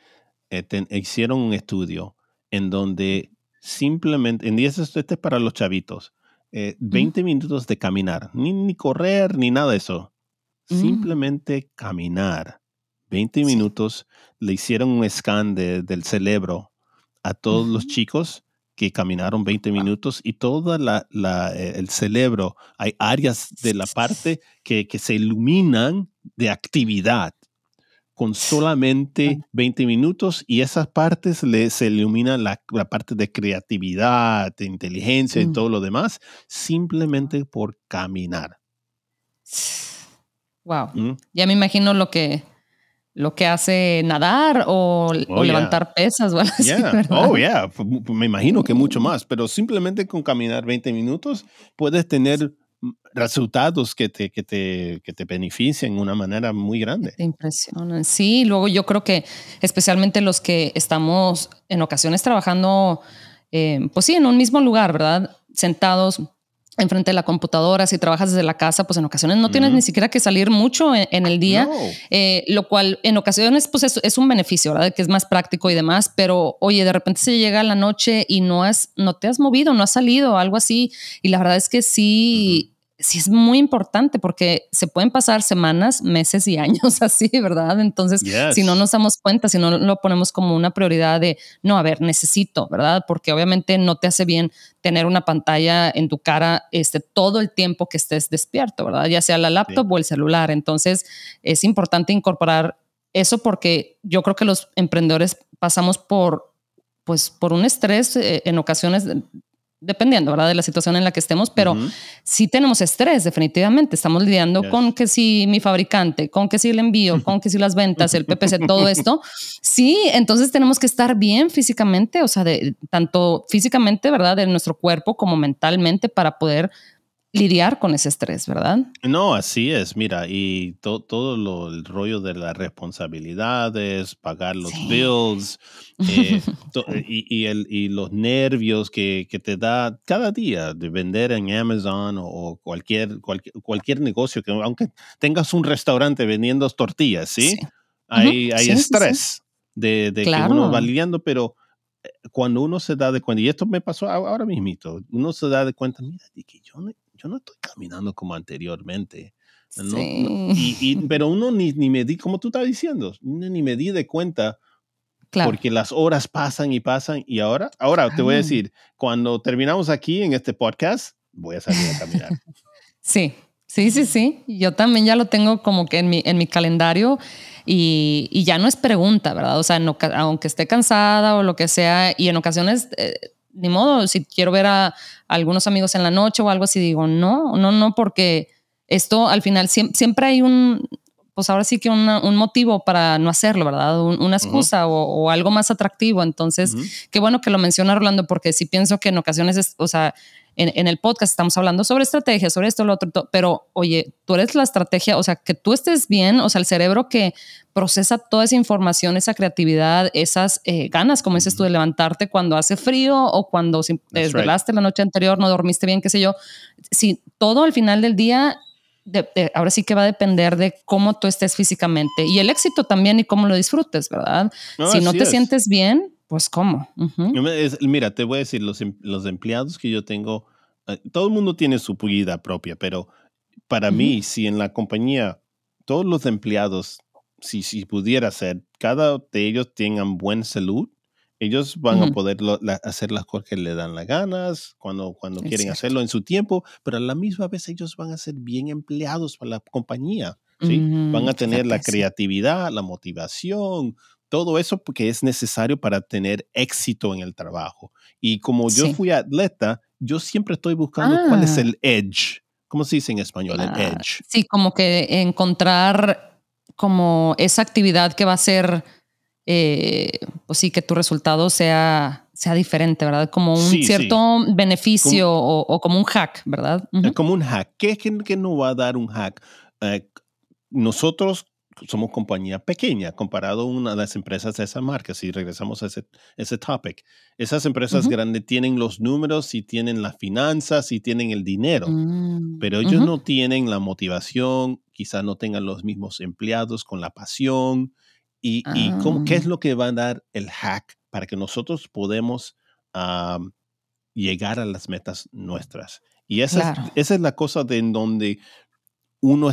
eh, hicieron un estudio en donde simplemente, en 10 este es para los chavitos, 20 eh, minutos de caminar, ni, correr, ni nada de eso. Mm. Simplemente caminar. 20 minutos, le hicieron un scan del cerebro a todos los chicos que caminaron 20 minutos y todo la, eh, el cerebro, hay áreas de la parte que, que se iluminan de actividad con solamente 20 minutos y esas partes le, se ilumina la, parte de creatividad, de inteligencia y mm. todo lo demás, simplemente por caminar. Wow. ¿Mm? Ya me imagino lo que, lo que hace nadar o, oh, levantar pesas o algo así. Oh, yeah. Me imagino que mucho más, pero simplemente con caminar 20 minutos puedes tener resultados que te, que te, que te benefician de una manera muy grande. Te impresionan. Sí, luego yo creo que especialmente los que estamos en ocasiones trabajando, eh, pues sí, en un mismo lugar, ¿verdad? Sentados enfrente de la computadora, si trabajas desde la casa, pues en ocasiones no tienes ni siquiera que salir mucho en, el día, eh, lo cual en ocasiones pues es, es, un beneficio, ¿verdad? Que es más práctico y demás, pero oye, de repente se llega la noche y no, has, no te has movido, no has salido, algo así, y la verdad es que sí sí es muy importante porque se pueden pasar semanas, meses y años así, ¿verdad? Entonces, si no nos damos cuenta, si no lo ponemos como una prioridad de, no, a ver, necesito, ¿verdad? Porque obviamente no te hace bien tener una pantalla en tu cara este, todo el tiempo que estés despierto, ¿verdad? Ya sea la laptop o el celular. Entonces, es importante incorporar eso porque yo creo que los emprendedores pasamos por pues por un estrés eh, en ocasiones dependiendo, ¿verdad? De la situación en la que estemos, pero sí tenemos estrés, definitivamente. Estamos lidiando con que si mi fabricante, con que si el envío, con que si las ventas, el PPC, todo esto. Sí, entonces tenemos que estar bien físicamente, o sea, de, tanto físicamente, ¿verdad? De nuestro cuerpo como mentalmente para poder lidiar con ese estrés, ¿verdad? No, así es, mira, y todo lo, el rollo de las responsabilidades, pagar los bills eh, y, y, el, y, los nervios que, que, te da cada día de vender en Amazon o, cualquier, cualquier, cualquier, negocio, que aunque tengas un restaurante vendiendo tortillas, ¿sí? Hay, hay estrés de, de que uno va lidiando, pero eh, cuando uno se da de cuenta, y esto me pasó ahora mismo, uno se da de cuenta, mira, que yo yo no estoy caminando como anteriormente. y, pero uno ni, ni me di, como tú estás diciendo, ni me di de cuenta porque las horas pasan y pasan y ahora, ahora te voy a decir, cuando terminamos aquí en este podcast, voy a salir a caminar. sí, sí, sí, sí. Yo también ya lo tengo como que en mi, en mi calendario y, y ya no es pregunta, ¿verdad? O sea, aunque esté cansada o lo que sea, y en ocasiones... Eh, ni modo, si quiero ver a, algunos amigos en la noche o algo así, digo, no, no, no, porque esto al final siempre, hay un, pues ahora sí que un motivo para no hacerlo, ¿verdad? una excusa o, algo más atractivo. Entonces, qué bueno que lo menciona Rolando, porque sí pienso que en ocasiones, o sea, en, el podcast estamos hablando sobre estrategia, sobre esto, lo otro, pero oye, tú eres la estrategia, o sea, que tú estés bien, o sea, el cerebro que procesa toda esa información, esa creatividad, esas eh, ganas, como dices tú, de levantarte cuando hace frío o cuando te desvelaste la noche anterior, no dormiste bien, qué sé yo. Si todo al final del día ahora sí que va a depender de cómo tú estés físicamente y el éxito también y cómo lo disfrutes, ¿verdad? si no te sientes bien, pues cómo. mira, te voy a decir, los, em, los empleados que yo tengo, eh, todo el mundo tiene su vida propia, pero para mí, si en la compañía todos los empleados, si, si pudiera ser, cada de ellos tengan buena salud, ellos van a poder hacer las cosas que le dan las ganas, cuando, cuando quieren hacerlo en su tiempo, pero a la misma vez ellos van a ser bien empleados para la compañía. ¿sí? van a tener la creatividad, la motivación, todo eso porque es necesario para tener éxito en el trabajo. Y como yo fui atleta, yo siempre estoy buscando cuál es ah. el edge. ¿Cómo se dice en español? El edge. Sí, como que encontrar como esa actividad que va a ser, eh, pues sí, que tu resultado sea, sea diferente, ¿verdad? Como un cierto beneficio o, como un hack, ¿verdad? Como un hack. ¿Qué es que, nos va a dar un hack? Eh, nosotros somos compañía pequeña comparado a una de las empresas de esa marca, si regresamos a ese, ese topic. Esas empresas grandes tienen los números y tienen las finanzas y tienen el dinero, mm, pero ellos no tienen la motivación, quizás no tengan los mismos empleados con la pasión. ¿Y, cómo, qué es ah. lo que va a dar el hack para que nosotros podamos llegar a las metas nuestras? Y esa, es, esa es la cosa de en donde uno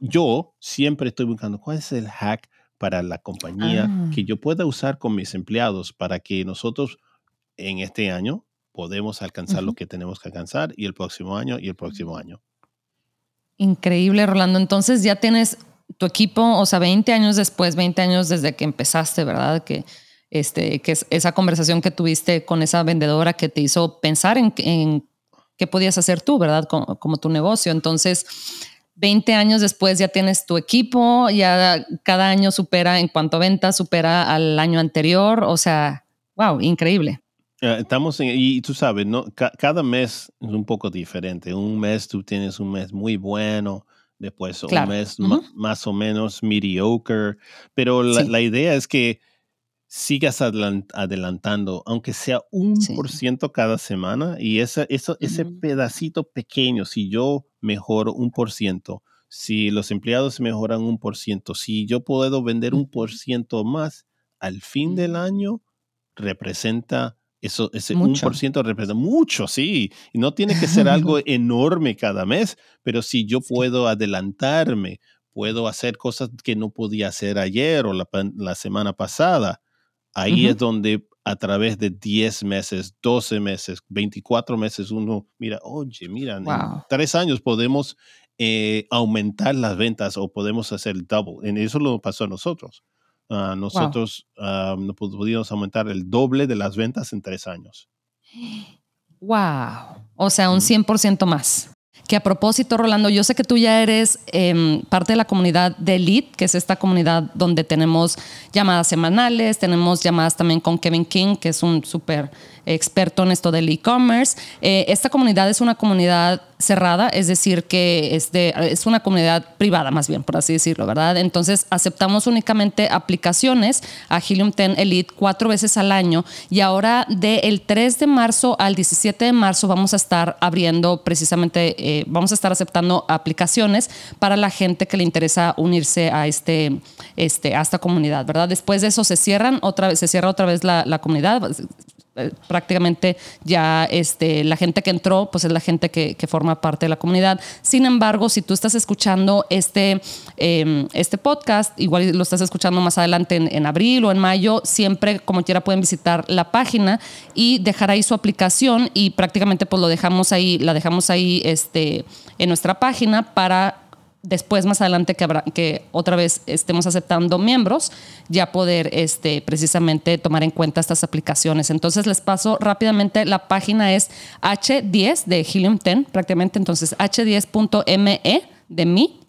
yo siempre estoy buscando cuál es el hack para la compañía que ah. yo pueda usar con mis empleados para que nosotros en este año podemos alcanzar lo que tenemos que alcanzar y el próximo año y el próximo año. Increíble, Rolando. Entonces ya tienes tu equipo, o sea, 20 años después, 20 años desde que empezaste, ¿verdad? Que, este, que es esa conversación que tuviste con esa vendedora que te hizo pensar en, qué podías hacer tú, ¿verdad? Como, como tu negocio. Entonces, 20 años después ya tienes tu equipo, ya cada año supera en cuanto a ventas, supera al año anterior, o sea, wow, increíble. Eh, estamos en, y tú sabes, ¿no? cada mes es un poco diferente. Un mes tú tienes un mes muy bueno, después un mes más o menos mediocre, pero la, idea es que sigas adelantando, aunque sea un por ciento cada semana, y esa, eso, ese pedacito pequeño, si yo mejoro un por ciento, si los empleados mejoran un por ciento, si yo puedo vender un por ciento más, al fin del año representa eso, ese por ciento representa mucho, sí. Y no tiene que ser algo enorme cada mes, pero si yo puedo adelantarme, puedo hacer cosas que no podía hacer ayer o la, semana pasada, ahí es donde a través de 10 meses, 12 meses, 24 meses, uno mira, oye, mira, en tres años podemos eh, aumentar las ventas o podemos hacer double. En eso lo pasó a nosotros. Ah, nosotros ah, pudimos aumentar el doble de las ventas en tres años. ¡Wow! O sea, un 100% más. Que a propósito, Rolando, yo sé que tú ya eres em, parte de la comunidad de Elite, que es esta comunidad donde tenemos llamadas semanales, tenemos llamadas también con Kevin King, que es un súper experto en esto del e-commerce. Eh, esta comunidad es una comunidad cerrada, es decir, que es, de, es una comunidad privada más bien, por así decirlo, ¿verdad? Entonces aceptamos únicamente aplicaciones a Helium 10 Elite cuatro veces al año y ahora del 3 de marzo al 17 de marzo vamos a estar abriendo precisamente, eh, vamos a estar aceptando aplicaciones para la gente que le interesa unirse a, este, este, a esta comunidad, ¿verdad? Después de eso se cierran otra vez, se cierra otra vez la comunidad eh, prácticamente ya este, la gente que entró, pues es la gente que, forma parte de la comunidad. Sin embargo, si tú estás escuchando este, em, este podcast, igual lo estás escuchando más adelante en, abril o en mayo, siempre como quiera pueden visitar la página y dejar ahí su aplicación y prácticamente pues lo dejamos ahí, la dejamos ahí este, en nuestra página para después más adelante que, habrá, que otra vez estemos aceptando miembros, ya poder este, precisamente tomar en cuenta estas aplicaciones. Entonces les paso rápidamente, la página es H10 de Helium 10 prácticamente, entonces h10.me de mí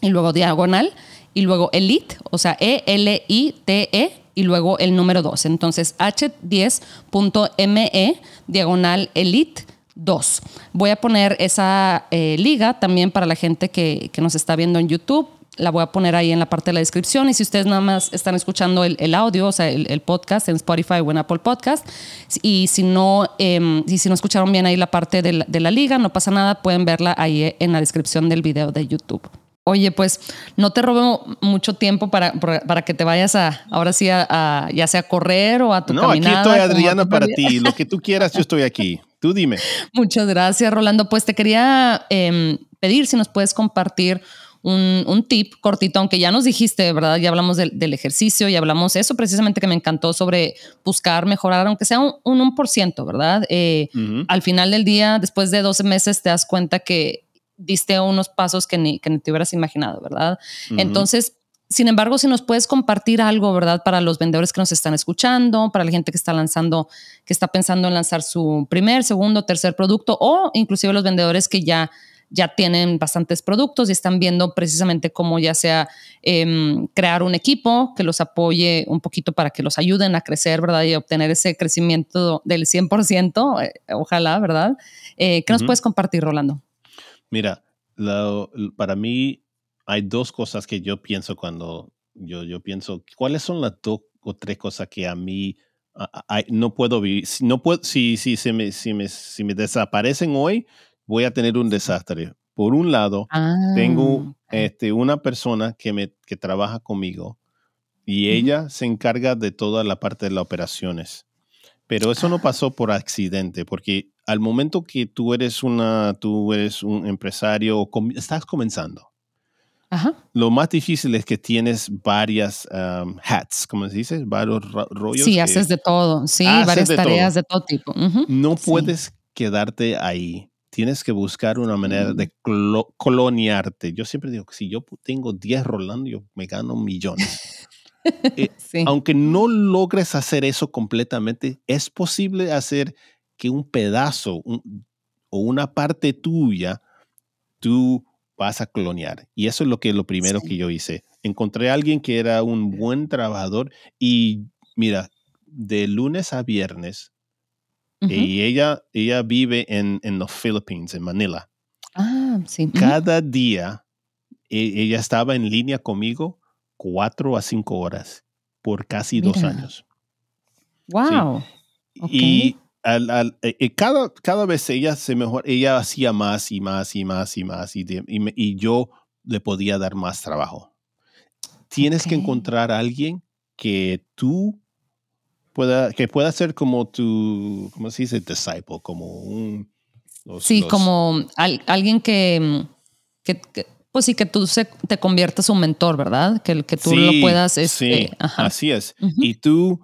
y luego diagonal y luego elite, o sea, E-L-I-T-E -E, y luego el número 2. Entonces h10.me diagonal elite 2. Voy a poner esa eh, liga también para la gente que, nos está viendo en YouTube. La voy a poner ahí en la parte de la descripción. Y si ustedes nada más están escuchando el, audio, o sea, el, podcast en Spotify o en Apple Podcast, y si no, eh, y si no escucharon bien ahí la parte de la, liga, no pasa nada, pueden verla ahí en la descripción del video de YouTube. Oye, pues no te robo mucho tiempo para, para que te vayas a, ahora sí, a, ya sea a correr o a tu No, aquí estoy, Adriana, para ti. Lo que tú quieras, yo estoy aquí. Tú dime. Muchas gracias, Rolando. Pues te quería em, pedir si nos puedes compartir un, tip cortito, aunque ya nos dijiste, ¿verdad? Ya hablamos del, ejercicio y hablamos eso precisamente que me encantó sobre buscar mejorar, aunque sea un, un por ciento, ¿verdad? Eh, al final del día, después de 12 meses, te das cuenta que diste unos pasos que ni, que te hubieras imaginado, ¿verdad? Entonces, sin embargo, si nos puedes compartir algo, ¿verdad? Para los vendedores que nos están escuchando, para la gente que está lanzando, que está pensando en lanzar su primer, segundo, tercer producto o inclusive los vendedores que ya, ya tienen bastantes productos y están viendo precisamente cómo ya sea em, crear un equipo que los apoye un poquito para que los ayuden a crecer, ¿verdad? Y obtener ese crecimiento del 100%, eh, ojalá, ¿verdad? Eh, ¿Qué nos puedes compartir, Rolando? Mira, para mí hay dos cosas que yo pienso cuando yo, yo pienso, ¿cuáles son las dos o tres cosas que a mí no puedo vivir? Si, no puedo, si, si, si, me, si, me, si me desaparecen hoy, voy a tener un desastre. Por un lado, tengo ah, este, una persona que, me, que trabaja conmigo y ella se encarga de toda la parte de las operaciones. Pero eso no ah. pasó por accidente, porque al momento que tú eres una, tú eres un empresario, estás comenzando lo más difícil es que tienes varias hats, como se dice, varios rollos. Sí, haces de todo, sí, varias tareas de todo tipo. No puedes quedarte ahí. Tienes que buscar una manera de mm. clonearte. Yo siempre digo que si yo tengo 10 Rolando, yo me gano millones. Eh, aunque no logres hacer eso completamente, es posible hacer que un pedazo o una parte tuya, tú vas a clonear. Y eso es lo que lo primero que yo hice. Encontré a alguien que era un buen trabajador y mira, de lunes a viernes, Y ella, ella vive en, en los Philippines, en Manila. Ah, sí. Cada día e, ella estaba en línea conmigo cuatro a cinco horas por casi dos años. Wow. Y al, al, eh, eh, cada, cada vez ella se mejor, ella hacía más y más y más y más y, y, yo le podía dar más trabajo. Tienes que encontrar a alguien que tú pueda, que pueda ser como tu, ¿cómo se dice? Disciple, como un... sí, como alguien que, que, pues sí, que tú se, te conviertas un mentor, ¿verdad? Que, que tú lo puedas... Este, sí, así es. Y tú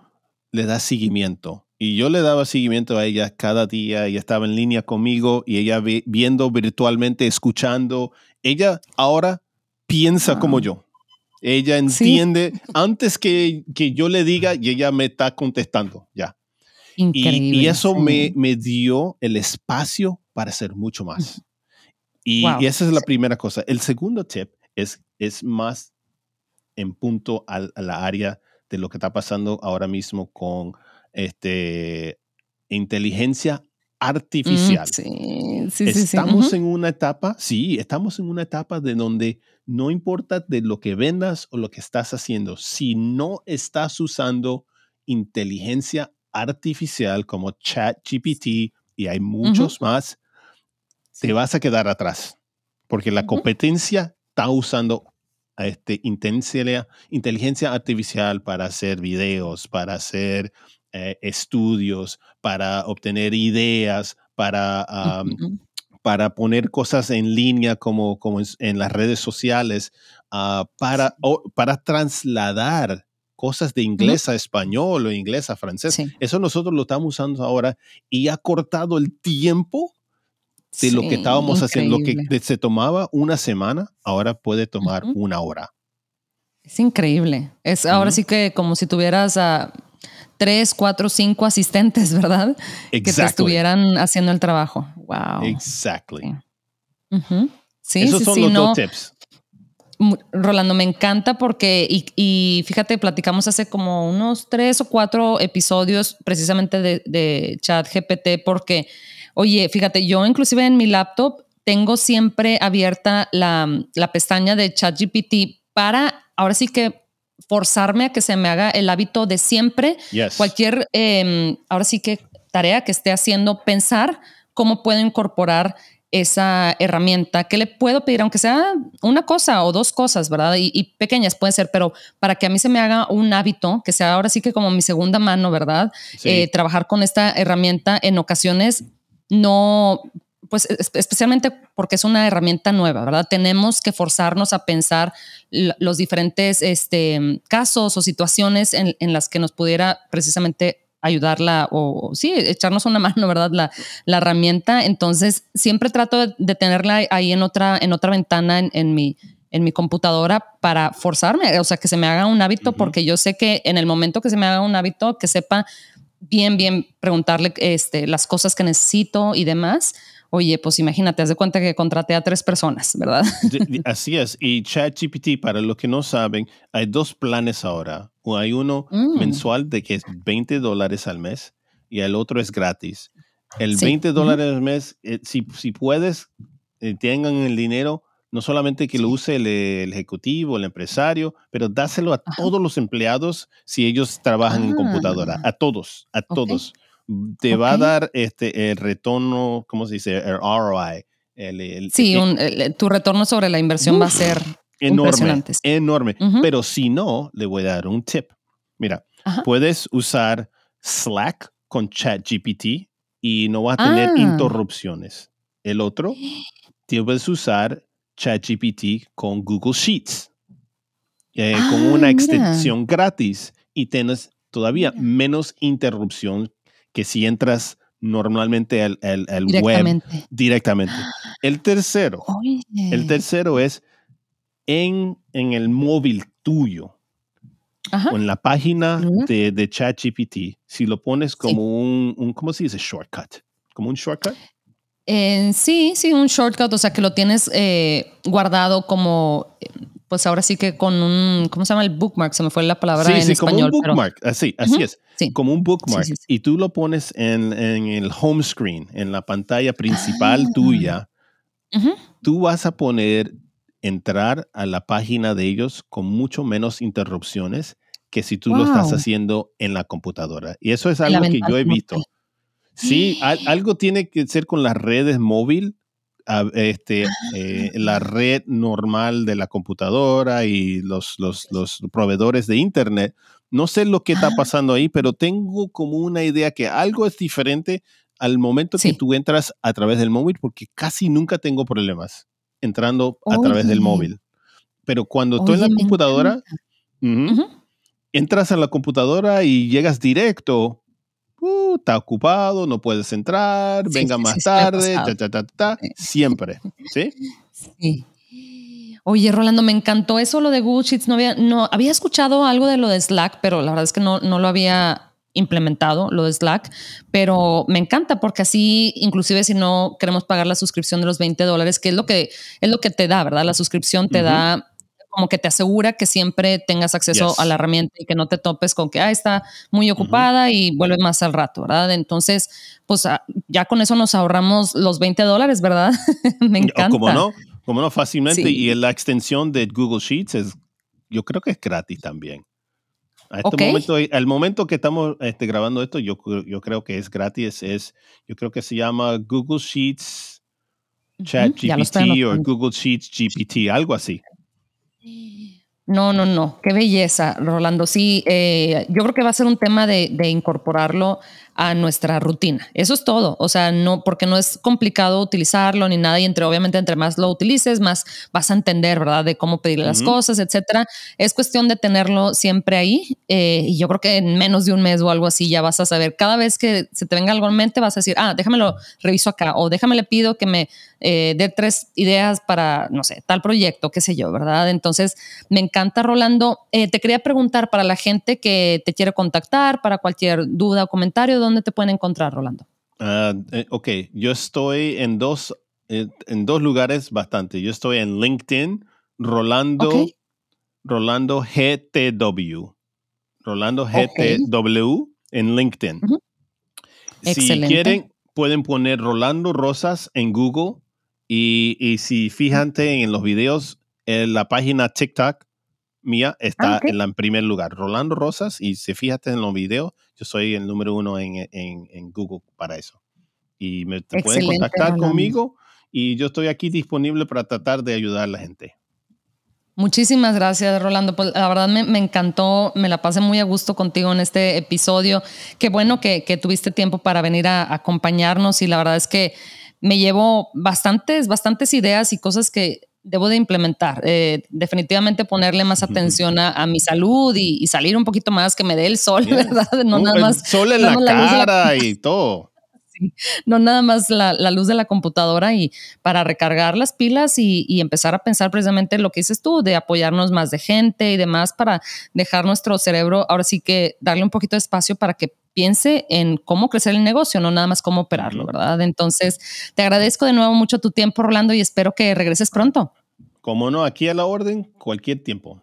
le das seguimiento y yo le daba seguimiento a ella cada día, ella estaba en línea conmigo y ella viendo virtualmente, escuchando. Ella ahora piensa como yo. Ella entiende antes que, que, yo le diga y ella me está contestando ya. Increíble, y, eso me, me, dio el espacio para hacer mucho más. Y, y, esa es la primera cosa. El segundo tip es, es más en punto a, a la área de lo que está pasando ahora mismo con este, inteligencia mm, artificial. sí, sí, estamos en una etapa, sí, estamos en una etapa de donde no importa de lo que vendas o lo que estás haciendo, si no estás usando inteligencia artificial como ChatGPT y hay muchos más, te vas a quedar atrás, porque la competencia está usando este, inteligencia, inteligencia artificial para hacer videos, para hacer eh, estudios, para obtener ideas, para, para poner cosas en línea como, como en, las redes sociales, ah, para, para trasladar cosas de inglés a español o inglés a francés. Eso nosotros lo estamos usando ahora y ha cortado el tiempo de lo que estábamos haciendo. Lo que se tomaba una semana, ahora puede tomar una hora. Es increíble. Es ahora sí que como si tuvieras a tres, cuatro, cinco asistentes, ¿verdad? Que te estuvieran haciendo el trabajo. Wow. Exactly. Sí, Esos son los dos tips. Rolando, me encanta porque, y, fíjate, platicamos hace como unos tres o cuatro episodios precisamente de, de chat GPT porque, oye, fíjate, yo inclusive en mi laptop tengo siempre abierta la, la pestaña de chat GPT para, ahora sí que forzarme a que se me haga el hábito de siempre, cualquier, em, ahora sí que tarea que esté haciendo, pensar cómo puedo incorporar esa herramienta, que le puedo pedir, aunque sea una cosa o dos cosas, ¿verdad? Y, pequeñas pueden ser, pero para que a mí se me haga un hábito, que sea ahora sí que como mi segunda mano, ¿verdad? Eh, trabajar con esta herramienta en ocasiones no pues especialmente porque es una herramienta nueva, ¿verdad? Tenemos que forzarnos a pensar los diferentes este, casos o situaciones en, las que nos pudiera precisamente ayudarla o, sí, echarnos una mano, ¿verdad? La, la herramienta. Entonces, siempre trato de, tenerla ahí en otra, en otra ventana en, mi, en mi computadora para forzarme, o sea, que se me haga un hábito, porque yo sé que en el momento que se me haga un hábito, que sepa bien, bien preguntarle este, las cosas que necesito y demás oye, pues imagínate, haz de cuenta que contraté a tres personas, ¿verdad? Así es. Y ChatGPT, para los que no saben, hay dos planes ahora. Hay uno mm. mensual de que es 20 dólares al mes y el otro es gratis. El 20 dólares al mes, eh, si, si, puedes, eh, tengan el dinero, no solamente que lo use el, ejecutivo, el empresario, pero dáselo a todos los empleados si ellos trabajan en computadora, ah. a todos, a todos te va a dar este, el retorno, ¿cómo se dice? El ROI. El, sí, tu retorno sobre la inversión va a ser enorme. Enorme. Pero si no, le voy a dar un tip. Mira, puedes usar Slack con ChatGPT y no vas a tener ah. interrupciones. El otro, puedes usar ChatGPT con Google Sheets, eh, con una ah, extensión gratis y tienes todavía menos interrupción que si entras normalmente al, web directamente. El tercero, el tercero es en, en el móvil tuyo o en la página de, de ChatGPT, si lo pones como un, un, ¿cómo se dice? Shortcut. ¿Como un shortcut? sí, sí, un shortcut, o sea que lo tienes eh, guardado como pues ahora sí que con un, ¿cómo se llama el bookmark? Se me fue la palabra en español. como un bookmark, así, así es, como un bookmark. y tú lo pones en, el home screen, en la pantalla principal ah. tuya. Tú vas a poner entrar a la página de ellos con mucho menos interrupciones que si tú lo estás haciendo en la computadora. Y eso es algo que yo he visto. Sí, algo tiene que ser con las redes móvil, este, eh, la red normal de la computadora y los, los, proveedores de Internet. No sé lo que está pasando ahí, pero tengo como una idea que algo es diferente al momento que tú entras a través del móvil, porque casi nunca tengo problemas entrando a través del móvil. Pero cuando estoy en la computadora, entras a la computadora y llegas directo, uh, está ocupado, no puedes entrar, venga más tarde, siempre, ¿sí? Sí. Oye, Rolando, me encantó eso lo de Google Sheets. No había, no, había escuchado algo de lo de Slack, pero la verdad es que no, no lo había implementado, lo de Slack, pero me encanta porque así, inclusive si no queremos pagar la suscripción de los 20 dólares, que es lo que, es lo que te da, ¿verdad? La suscripción te da como que te asegura que siempre tengas acceso a la herramienta y que no te topes con que ah, está muy ocupada y vuelve más al rato, ¿verdad? Entonces, pues ah, ya con eso nos ahorramos los 20 dólares, ¿verdad? Me encanta. Como no, como no, fácilmente. Y la extensión de Google Sheets es, yo creo que es gratis también. A este momento, al momento que estamos este, grabando esto, yo, yo creo que es gratis. Es, yo creo que se llama Google Sheets Chat GPT o Google Sheets GPT, algo así. No, no, no. Qué belleza, Rolando. Sí, eh, yo creo que va a ser un tema de, de incorporarlo a nuestra rutina. Eso es todo. O sea, no, porque no es complicado utilizarlo ni nada. Y entre, obviamente, entre más lo utilices, más vas a entender, ¿verdad? De cómo pedirle las cosas, etcétera. Es cuestión de tenerlo siempre ahí. Eh, y yo creo que en menos de un mes o algo así ya vas a saber. Cada vez que se te venga algo en mente, vas a decir, ah, déjamelo reviso acá. O déjame le pido que me eh, dé tres ideas para, no sé, tal proyecto, qué sé yo, ¿verdad? Entonces, me encanta, Rolando. Eh, te quería preguntar para la gente que te quiere contactar, para cualquier duda o comentario, ¿dónde te pueden encontrar, Rolando? Eh, ok, yo estoy en dos, en dos lugares bastante. Yo estoy en LinkedIn, Rolando, Rolando GTW. Rolando GTW en LinkedIn. Si quieren, pueden poner Rolando Rosas en Google y, si fíjate en los videos, en la página TikTok mía está ah, en, en primer lugar. Rolando Rosas, y si fíjate en los videos, yo soy el número uno en, en, Google para eso. Y me pueden contactar conmigo y yo estoy aquí disponible para tratar de ayudar a la gente. Muchísimas gracias, Rolando. Pues la verdad me, me, encantó, me la pasé muy a gusto contigo en este episodio. Qué bueno que, que tuviste tiempo para venir a, a acompañarnos y la verdad es que me llevo bastantes, bastantes ideas y cosas que debo de implementar. Eh, definitivamente ponerle más atención a, mi salud y, salir un poquito más, que me dé el sol, ¿verdad? No nada más. El sol en la cara y todo. no nada más la, luz de la computadora y para recargar las pilas y, empezar a pensar precisamente lo que dices tú, de apoyarnos más de gente y demás para dejar nuestro cerebro, ahora sí que darle un poquito de espacio para que piense en cómo crecer el negocio, no nada más cómo operarlo, ¿verdad? Entonces, te agradezco de nuevo mucho tu tiempo, Rolando, y espero que regreses pronto. Como no, aquí a la orden, cualquier tiempo.